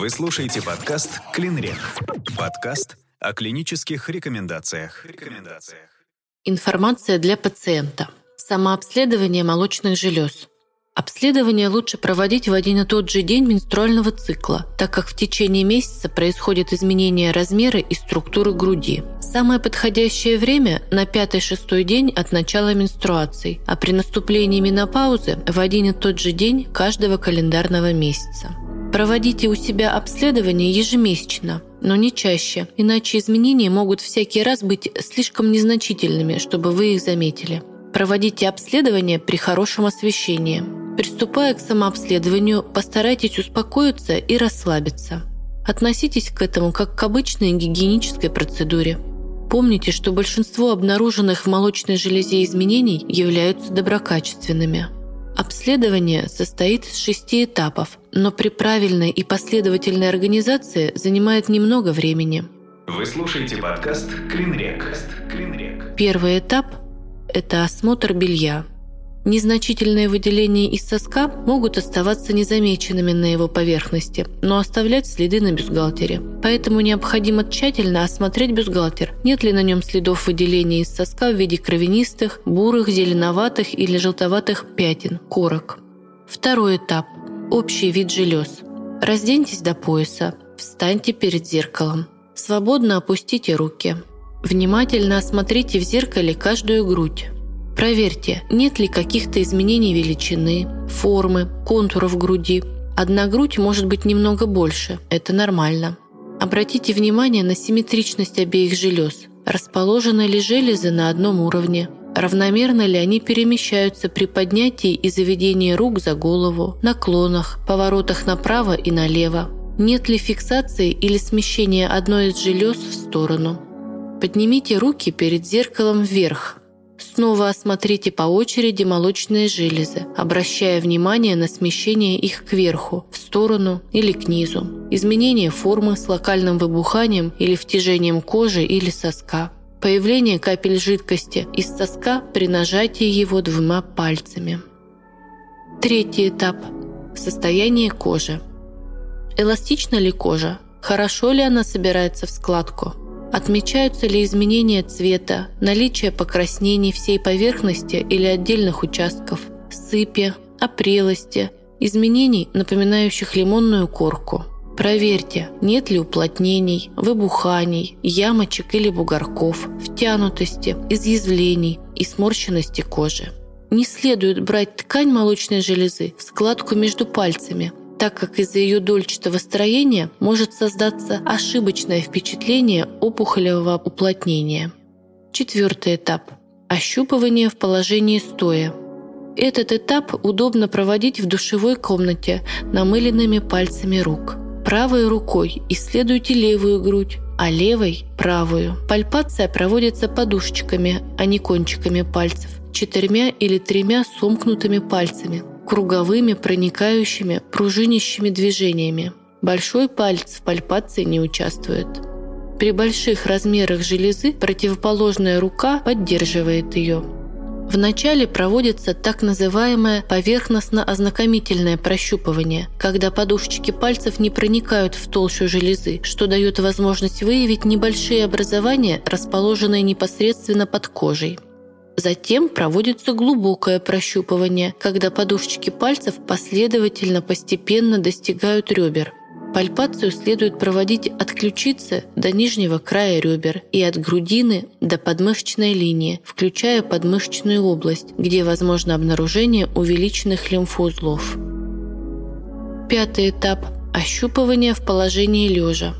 Вы слушаете подкаст «Клинрек». Подкаст о клинических рекомендациях. рекомендациях. Информация для пациента. Самообследование молочных желез. Обследование лучше проводить в один и тот же день менструального цикла, так как в течение месяца происходит изменение размера и структуры груди. Самое подходящее время – на пятый-шестой день от начала менструаций, а при наступлении менопаузы – в один и тот же день каждого календарного месяца. Проводите у себя обследование ежемесячно, но не чаще, иначе изменения могут всякий раз быть слишком незначительными, чтобы вы их заметили. Проводите обследование при хорошем освещении. Приступая к самообследованию, постарайтесь успокоиться и расслабиться. Относитесь к этому как к обычной гигиенической процедуре. Помните, что большинство обнаруженных в молочной железе изменений являются доброкачественными – Обследование состоит из шести этапов, но при правильной и последовательной организации занимает немного времени. Вы слушаете подкаст «Клинрек». Первый этап – это осмотр белья – Незначительные выделения из соска могут оставаться незамеченными на его поверхности, но оставлять следы на бюстгальтере. Поэтому необходимо тщательно осмотреть бюстгальтер, нет ли на нем следов выделения из соска в виде кровянистых, бурых, зеленоватых или желтоватых пятен, корок. Второй этап – общий вид желез. Разденьтесь до пояса, встаньте перед зеркалом. Свободно опустите руки. Внимательно осмотрите в зеркале каждую грудь. Проверьте, нет ли каких-то изменений величины, формы, контуров груди. Одна грудь может быть немного больше, это нормально. Обратите внимание на симметричность обеих желез. Расположены ли железы на одном уровне? Равномерно ли они перемещаются при поднятии и заведении рук за голову, наклонах, поворотах направо и налево? Нет ли фиксации или смещения одной из желез в сторону? Поднимите руки перед зеркалом вверх, Снова осмотрите по очереди молочные железы, обращая внимание на смещение их кверху, в сторону или к низу, изменение формы с локальным выбуханием или втяжением кожи или соска, появление капель жидкости из соска при нажатии его двумя пальцами. Третий этап – состояние кожи. Эластична ли кожа? Хорошо ли она собирается в складку? Отмечаются ли изменения цвета, наличие покраснений всей поверхности или отдельных участков, сыпи, опрелости, изменений, напоминающих лимонную корку. Проверьте, нет ли уплотнений, выбуханий, ямочек или бугорков, втянутости, изъязвлений и сморщенности кожи. Не следует брать ткань молочной железы в складку между пальцами, так как из-за ее дольчатого строения может создаться ошибочное впечатление опухолевого уплотнения. Четвертый этап – ощупывание в положении стоя. Этот этап удобно проводить в душевой комнате намыленными пальцами рук. Правой рукой исследуйте левую грудь, а левой – правую. Пальпация проводится подушечками, а не кончиками пальцев, четырьмя или тремя сомкнутыми пальцами, круговыми, проникающими, пружинящими движениями. Большой палец в пальпации не участвует. При больших размерах железы противоположная рука поддерживает ее. Вначале проводится так называемое поверхностно-ознакомительное прощупывание, когда подушечки пальцев не проникают в толщу железы, что дает возможность выявить небольшие образования, расположенные непосредственно под кожей. Затем проводится глубокое прощупывание, когда подушечки пальцев последовательно постепенно достигают ребер. Пальпацию следует проводить от ключицы до нижнего края ребер и от грудины до подмышечной линии, включая подмышечную область, где возможно обнаружение увеличенных лимфоузлов. Пятый этап – ощупывание в положении лежа.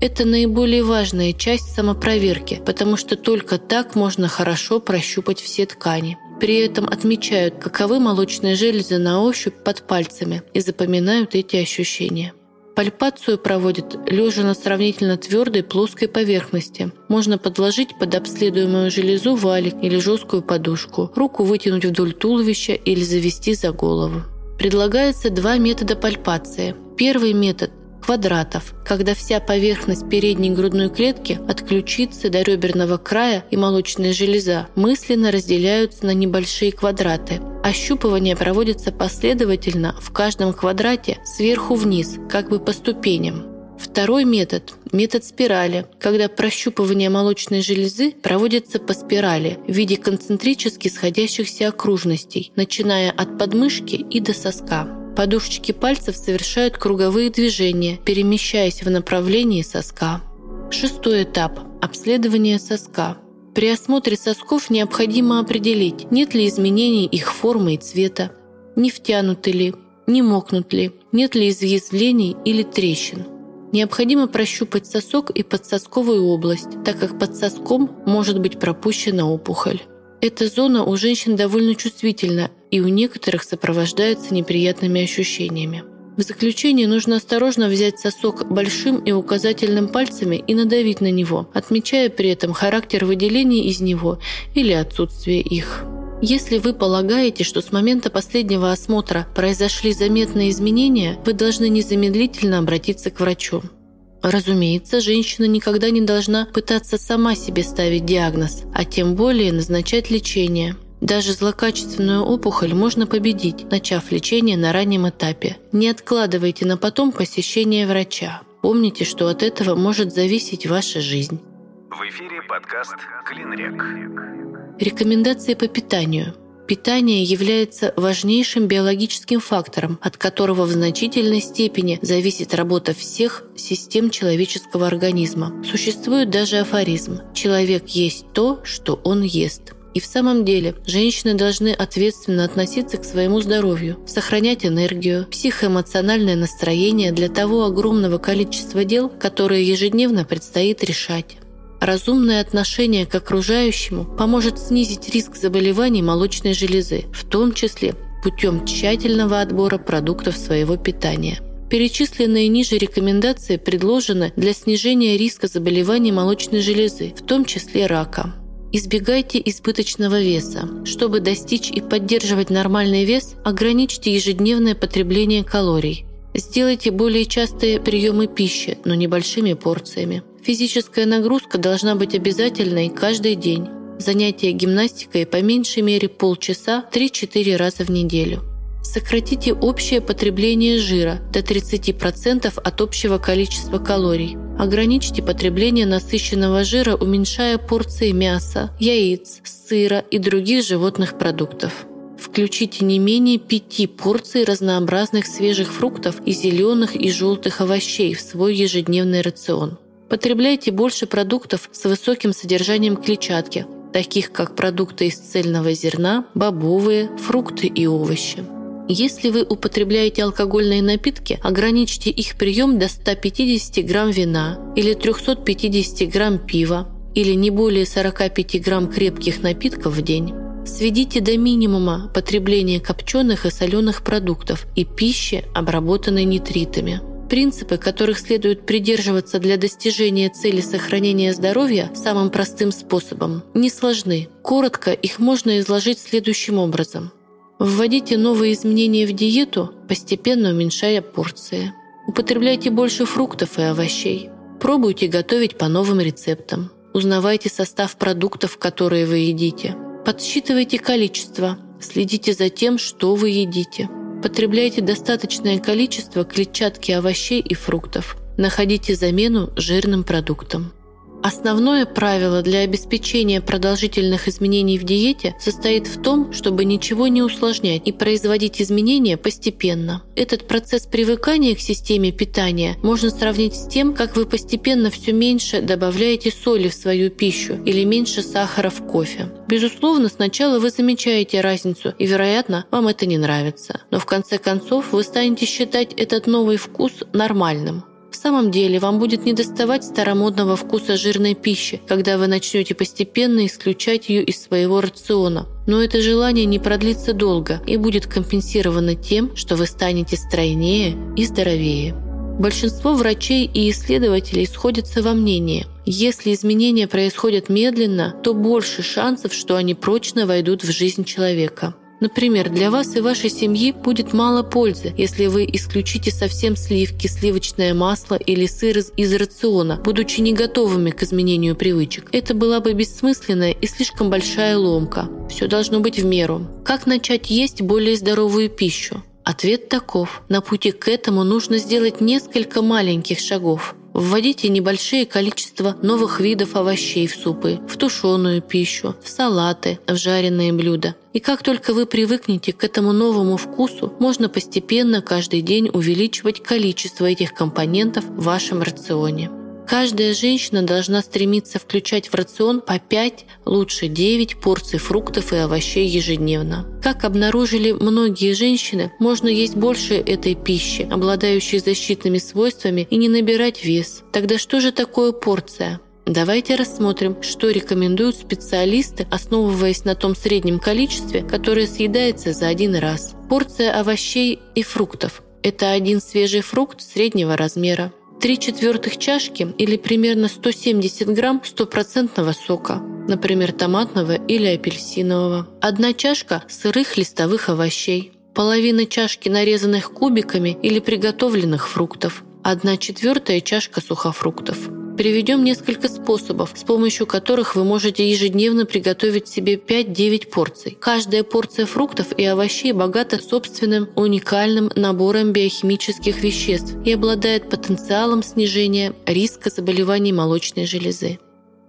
Это наиболее важная часть самопроверки, потому что только так можно хорошо прощупать все ткани. При этом отмечают, каковы молочные железы на ощупь под пальцами и запоминают эти ощущения. Пальпацию проводят лежа на сравнительно твердой плоской поверхности. Можно подложить под обследуемую железу валик или жесткую подушку, руку вытянуть вдоль туловища или завести за голову. Предлагается два метода пальпации. Первый метод квадратов, когда вся поверхность передней грудной клетки от ключицы до реберного края и молочная железа мысленно разделяются на небольшие квадраты, Ощупывание проводится последовательно в каждом квадрате сверху вниз, как бы по ступеням. Второй метод – метод спирали, когда прощупывание молочной железы проводится по спирали в виде концентрически сходящихся окружностей, начиная от подмышки и до соска. Подушечки пальцев совершают круговые движения, перемещаясь в направлении соска. Шестой этап – обследование соска. При осмотре сосков необходимо определить, нет ли изменений их формы и цвета, не втянуты ли, не мокнут ли, нет ли изъязвлений или трещин – Необходимо прощупать сосок и подсосковую область, так как под соском может быть пропущена опухоль. Эта зона у женщин довольно чувствительна и у некоторых сопровождается неприятными ощущениями. В заключение нужно осторожно взять сосок большим и указательным пальцами и надавить на него, отмечая при этом характер выделений из него или отсутствие их. Если вы полагаете, что с момента последнего осмотра произошли заметные изменения, вы должны незамедлительно обратиться к врачу. Разумеется, женщина никогда не должна пытаться сама себе ставить диагноз, а тем более назначать лечение. Даже злокачественную опухоль можно победить, начав лечение на раннем этапе. Не откладывайте на потом посещение врача. Помните, что от этого может зависеть ваша жизнь. В эфире подкаст «Клинрек». Рекомендации по питанию. Питание является важнейшим биологическим фактором, от которого в значительной степени зависит работа всех систем человеческого организма. Существует даже афоризм «Человек есть то, что он ест». И в самом деле, женщины должны ответственно относиться к своему здоровью, сохранять энергию, психоэмоциональное настроение для того огромного количества дел, которые ежедневно предстоит решать. Разумное отношение к окружающему поможет снизить риск заболеваний молочной железы, в том числе путем тщательного отбора продуктов своего питания. Перечисленные ниже рекомендации предложены для снижения риска заболеваний молочной железы, в том числе рака. Избегайте избыточного веса. Чтобы достичь и поддерживать нормальный вес, ограничьте ежедневное потребление калорий. Сделайте более частые приемы пищи, но небольшими порциями. Физическая нагрузка должна быть обязательной каждый день. Занятия гимнастикой по меньшей мере полчаса 3-4 раза в неделю. Сократите общее потребление жира до 30% от общего количества калорий. Ограничьте потребление насыщенного жира, уменьшая порции мяса, яиц, сыра и других животных продуктов. Включите не менее пяти порций разнообразных свежих фруктов и зеленых и желтых овощей в свой ежедневный рацион. Потребляйте больше продуктов с высоким содержанием клетчатки, таких как продукты из цельного зерна, бобовые, фрукты и овощи. Если вы употребляете алкогольные напитки, ограничьте их прием до 150 грамм вина или 350 грамм пива или не более 45 грамм крепких напитков в день. Сведите до минимума потребление копченых и соленых продуктов и пищи, обработанной нитритами. Принципы, которых следует придерживаться для достижения цели сохранения здоровья самым простым способом, не сложны. Коротко их можно изложить следующим образом. Вводите новые изменения в диету, постепенно уменьшая порции. Употребляйте больше фруктов и овощей. Пробуйте готовить по новым рецептам. Узнавайте состав продуктов, которые вы едите. Подсчитывайте количество. Следите за тем, что вы едите. Потребляйте достаточное количество клетчатки овощей и фруктов. Находите замену жирным продуктам. Основное правило для обеспечения продолжительных изменений в диете состоит в том, чтобы ничего не усложнять и производить изменения постепенно. Этот процесс привыкания к системе питания можно сравнить с тем, как вы постепенно все меньше добавляете соли в свою пищу или меньше сахара в кофе. Безусловно, сначала вы замечаете разницу, и, вероятно, вам это не нравится. Но в конце концов вы станете считать этот новый вкус нормальным. В самом деле, вам будет недоставать старомодного вкуса жирной пищи, когда вы начнете постепенно исключать ее из своего рациона. Но это желание не продлится долго и будет компенсировано тем, что вы станете стройнее и здоровее. Большинство врачей и исследователей сходятся во мнении. Если изменения происходят медленно, то больше шансов, что они прочно войдут в жизнь человека. Например, для вас и вашей семьи будет мало пользы, если вы исключите совсем сливки, сливочное масло или сыр из, рациона, будучи не готовыми к изменению привычек. Это была бы бессмысленная и слишком большая ломка. Все должно быть в меру. Как начать есть более здоровую пищу? Ответ таков. На пути к этому нужно сделать несколько маленьких шагов. Вводите небольшие количества новых видов овощей в супы, в тушеную пищу, в салаты, в жареные блюда. И как только вы привыкнете к этому новому вкусу, можно постепенно каждый день увеличивать количество этих компонентов в вашем рационе. Каждая женщина должна стремиться включать в рацион по 5, лучше 9 порций фруктов и овощей ежедневно. Как обнаружили многие женщины, можно есть больше этой пищи, обладающей защитными свойствами, и не набирать вес. Тогда что же такое порция? Давайте рассмотрим, что рекомендуют специалисты, основываясь на том среднем количестве, которое съедается за один раз. Порция овощей и фруктов – это один свежий фрукт среднего размера. 3 четвертых чашки или примерно 170 грамм стопроцентного сока, например, томатного или апельсинового. Одна чашка сырых листовых овощей. Половина чашки нарезанных кубиками или приготовленных фруктов. Одна четвертая чашка сухофруктов. Приведем несколько способов, с помощью которых вы можете ежедневно приготовить себе 5-9 порций. Каждая порция фруктов и овощей богата собственным уникальным набором биохимических веществ и обладает потенциалом снижения риска заболеваний молочной железы.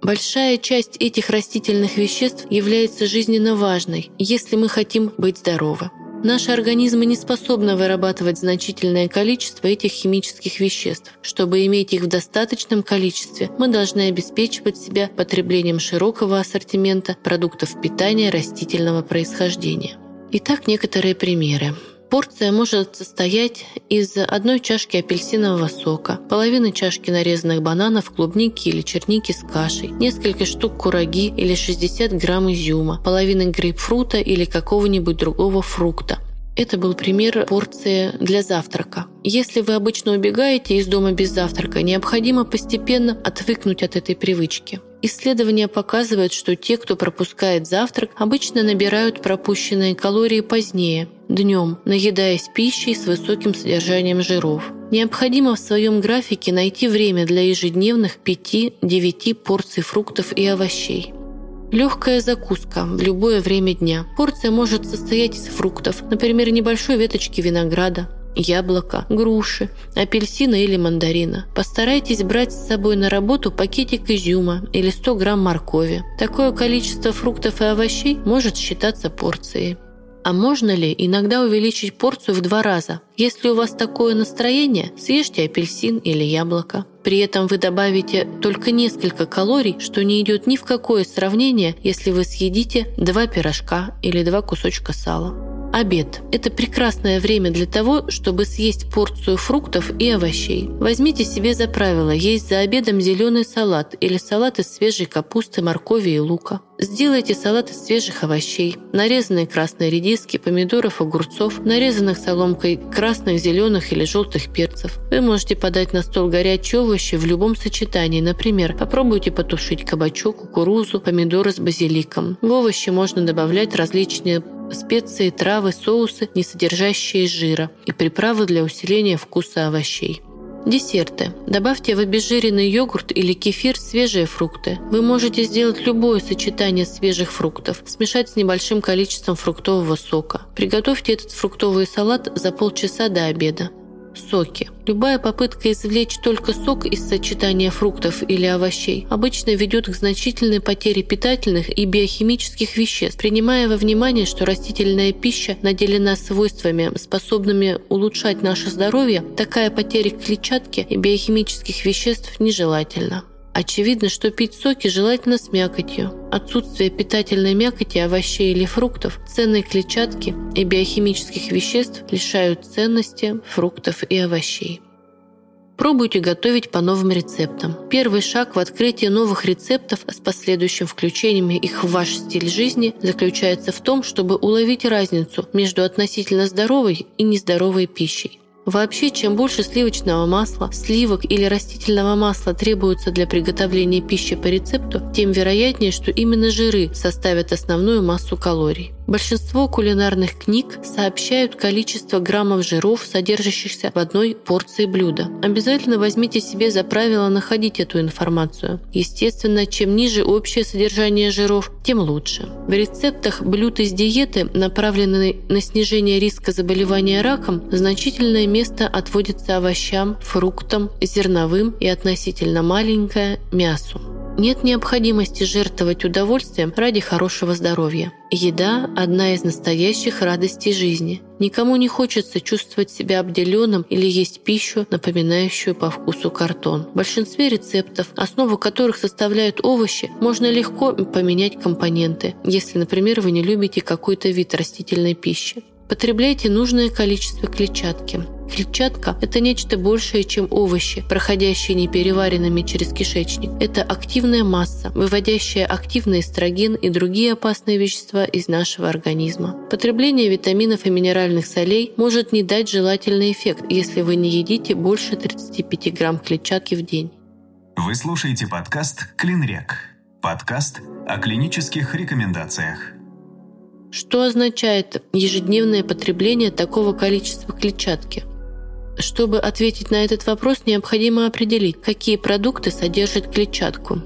Большая часть этих растительных веществ является жизненно важной, если мы хотим быть здоровы. Наши организмы не способны вырабатывать значительное количество этих химических веществ. Чтобы иметь их в достаточном количестве, мы должны обеспечивать себя потреблением широкого ассортимента продуктов питания растительного происхождения. Итак, некоторые примеры. Порция может состоять из одной чашки апельсинового сока, половины чашки нарезанных бананов, клубники или черники с кашей, несколько штук кураги или 60 грамм изюма, половины грейпфрута или какого-нибудь другого фрукта, это был пример порции для завтрака. Если вы обычно убегаете из дома без завтрака, необходимо постепенно отвыкнуть от этой привычки. Исследования показывают, что те, кто пропускает завтрак, обычно набирают пропущенные калории позднее, днем, наедаясь пищей с высоким содержанием жиров. Необходимо в своем графике найти время для ежедневных 5-9 порций фруктов и овощей. Легкая закуска в любое время дня. Порция может состоять из фруктов, например, небольшой веточки винограда, яблока, груши, апельсина или мандарина. Постарайтесь брать с собой на работу пакетик изюма или 100 грамм моркови. Такое количество фруктов и овощей может считаться порцией. А можно ли иногда увеличить порцию в два раза? Если у вас такое настроение, съешьте апельсин или яблоко. При этом вы добавите только несколько калорий, что не идет ни в какое сравнение, если вы съедите два пирожка или два кусочка сала. Обед – это прекрасное время для того, чтобы съесть порцию фруктов и овощей. Возьмите себе за правило есть за обедом зеленый салат или салат из свежей капусты, моркови и лука. Сделайте салат из свежих овощей, нарезанные красные редиски, помидоров, огурцов, нарезанных соломкой красных, зеленых или желтых перцев. Вы можете подать на стол горячие овощи в любом сочетании. Например, попробуйте потушить кабачок, кукурузу, помидоры с базиликом. В овощи можно добавлять различные специи, травы, соусы, не содержащие жира, и приправы для усиления вкуса овощей. Десерты. Добавьте в обезжиренный йогурт или кефир свежие фрукты. Вы можете сделать любое сочетание свежих фруктов, смешать с небольшим количеством фруктового сока. Приготовьте этот фруктовый салат за полчаса до обеда соки. Любая попытка извлечь только сок из сочетания фруктов или овощей обычно ведет к значительной потере питательных и биохимических веществ, принимая во внимание, что растительная пища наделена свойствами, способными улучшать наше здоровье, такая потеря клетчатки и биохимических веществ нежелательна. Очевидно, что пить соки желательно с мякотью. Отсутствие питательной мякоти овощей или фруктов, ценной клетчатки и биохимических веществ лишают ценности фруктов и овощей. Пробуйте готовить по новым рецептам. Первый шаг в открытии новых рецептов с последующим включением их в ваш стиль жизни заключается в том, чтобы уловить разницу между относительно здоровой и нездоровой пищей. Вообще, чем больше сливочного масла, сливок или растительного масла требуется для приготовления пищи по рецепту, тем вероятнее, что именно жиры составят основную массу калорий. Большинство кулинарных книг сообщают количество граммов жиров, содержащихся в одной порции блюда. Обязательно возьмите себе за правило находить эту информацию. Естественно, чем ниже общее содержание жиров, тем лучше. В рецептах блюд из диеты, направленной на снижение риска заболевания раком, значительное место отводится овощам, фруктам, зерновым и относительно маленькое – мясу. Нет необходимости жертвовать удовольствием ради хорошего здоровья. Еда – одна из настоящих радостей жизни. Никому не хочется чувствовать себя обделенным или есть пищу, напоминающую по вкусу картон. В большинстве рецептов, основу которых составляют овощи, можно легко поменять компоненты, если, например, вы не любите какой-то вид растительной пищи. Потребляйте нужное количество клетчатки. Клетчатка – это нечто большее, чем овощи, проходящие непереваренными через кишечник. Это активная масса, выводящая активный эстроген и другие опасные вещества из нашего организма. Потребление витаминов и минеральных солей может не дать желательный эффект, если вы не едите больше 35 грамм клетчатки в день. Вы слушаете подкаст «Клинрек». Подкаст о клинических рекомендациях. Что означает ежедневное потребление такого количества клетчатки? Чтобы ответить на этот вопрос, необходимо определить, какие продукты содержат клетчатку.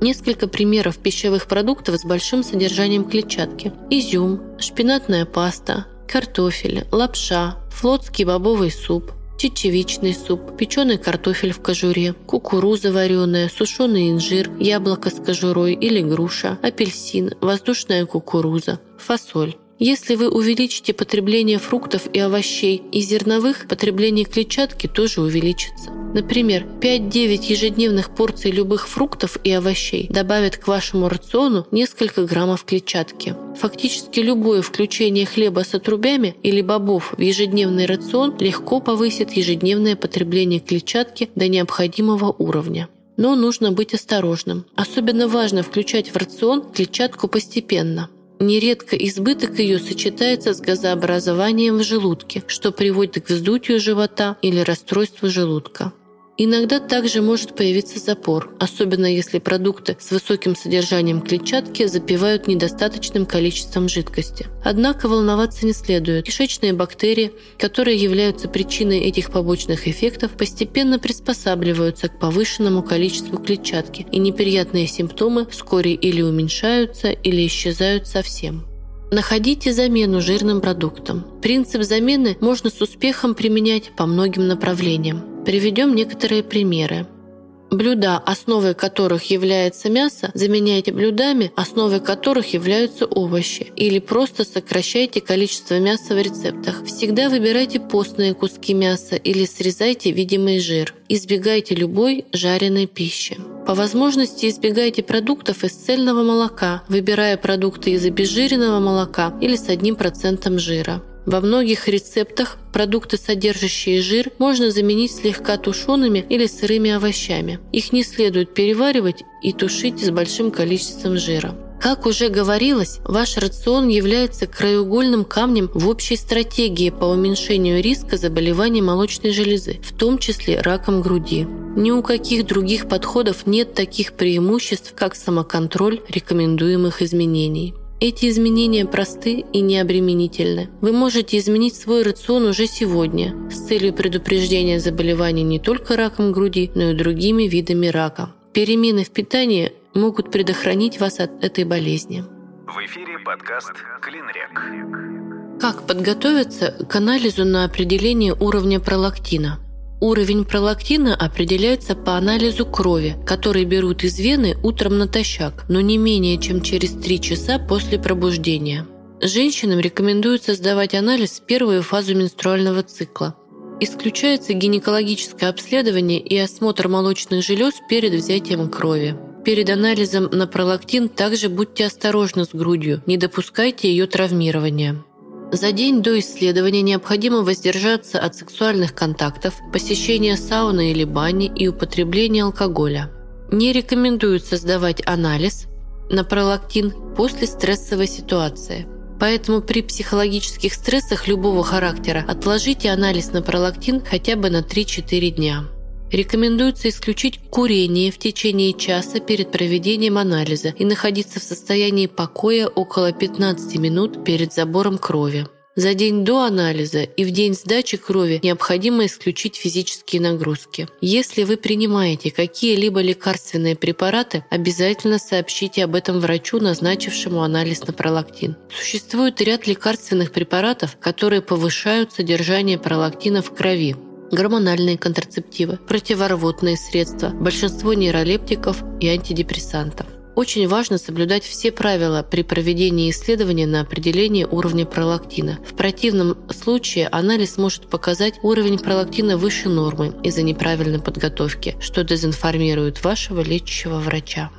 Несколько примеров пищевых продуктов с большим содержанием клетчатки. Изюм, шпинатная паста, картофель, лапша, флотский бобовый суп, чечевичный суп, печеный картофель в кожуре, кукуруза вареная, сушеный инжир, яблоко с кожурой или груша, апельсин, воздушная кукуруза, фасоль. Если вы увеличите потребление фруктов и овощей и зерновых, потребление клетчатки тоже увеличится. Например, 5-9 ежедневных порций любых фруктов и овощей добавят к вашему рациону несколько граммов клетчатки. Фактически любое включение хлеба с отрубями или бобов в ежедневный рацион легко повысит ежедневное потребление клетчатки до необходимого уровня. Но нужно быть осторожным. Особенно важно включать в рацион клетчатку постепенно – Нередко избыток ее сочетается с газообразованием в желудке, что приводит к вздутию живота или расстройству желудка. Иногда также может появиться запор, особенно если продукты с высоким содержанием клетчатки запивают недостаточным количеством жидкости. Однако волноваться не следует. Кишечные бактерии, которые являются причиной этих побочных эффектов, постепенно приспосабливаются к повышенному количеству клетчатки, и неприятные симптомы вскоре или уменьшаются, или исчезают совсем. Находите замену жирным продуктам. Принцип замены можно с успехом применять по многим направлениям. Приведем некоторые примеры. Блюда, основой которых является мясо, заменяйте блюдами, основой которых являются овощи. Или просто сокращайте количество мяса в рецептах. Всегда выбирайте постные куски мяса или срезайте видимый жир. Избегайте любой жареной пищи. По возможности избегайте продуктов из цельного молока, выбирая продукты из обезжиренного молока или с одним процентом жира. Во многих рецептах продукты, содержащие жир, можно заменить слегка тушеными или сырыми овощами. Их не следует переваривать и тушить с большим количеством жира. Как уже говорилось, ваш рацион является краеугольным камнем в общей стратегии по уменьшению риска заболеваний молочной железы, в том числе раком груди. Ни у каких других подходов нет таких преимуществ, как самоконтроль рекомендуемых изменений. Эти изменения просты и необременительны. Вы можете изменить свой рацион уже сегодня с целью предупреждения заболеваний не только раком груди, но и другими видами рака. Перемены в питании могут предохранить вас от этой болезни. В эфире подкаст «Клинрек». Как подготовиться к анализу на определение уровня пролактина – Уровень пролактина определяется по анализу крови, который берут из вены утром натощак, но не менее чем через 3 часа после пробуждения. Женщинам рекомендуется сдавать анализ в первую фазу менструального цикла. Исключается гинекологическое обследование и осмотр молочных желез перед взятием крови. Перед анализом на пролактин также будьте осторожны с грудью, не допускайте ее травмирования. За день до исследования необходимо воздержаться от сексуальных контактов, посещения сауны или бани и употребления алкоголя. Не рекомендуется сдавать анализ на пролактин после стрессовой ситуации. Поэтому при психологических стрессах любого характера отложите анализ на пролактин хотя бы на 3-4 дня. Рекомендуется исключить курение в течение часа перед проведением анализа и находиться в состоянии покоя около 15 минут перед забором крови. За день до анализа и в день сдачи крови необходимо исключить физические нагрузки. Если вы принимаете какие-либо лекарственные препараты, обязательно сообщите об этом врачу, назначившему анализ на пролактин. Существует ряд лекарственных препаратов, которые повышают содержание пролактина в крови гормональные контрацептивы, противорвотные средства, большинство нейролептиков и антидепрессантов. Очень важно соблюдать все правила при проведении исследования на определение уровня пролактина. В противном случае анализ может показать уровень пролактина выше нормы из-за неправильной подготовки, что дезинформирует вашего лечащего врача.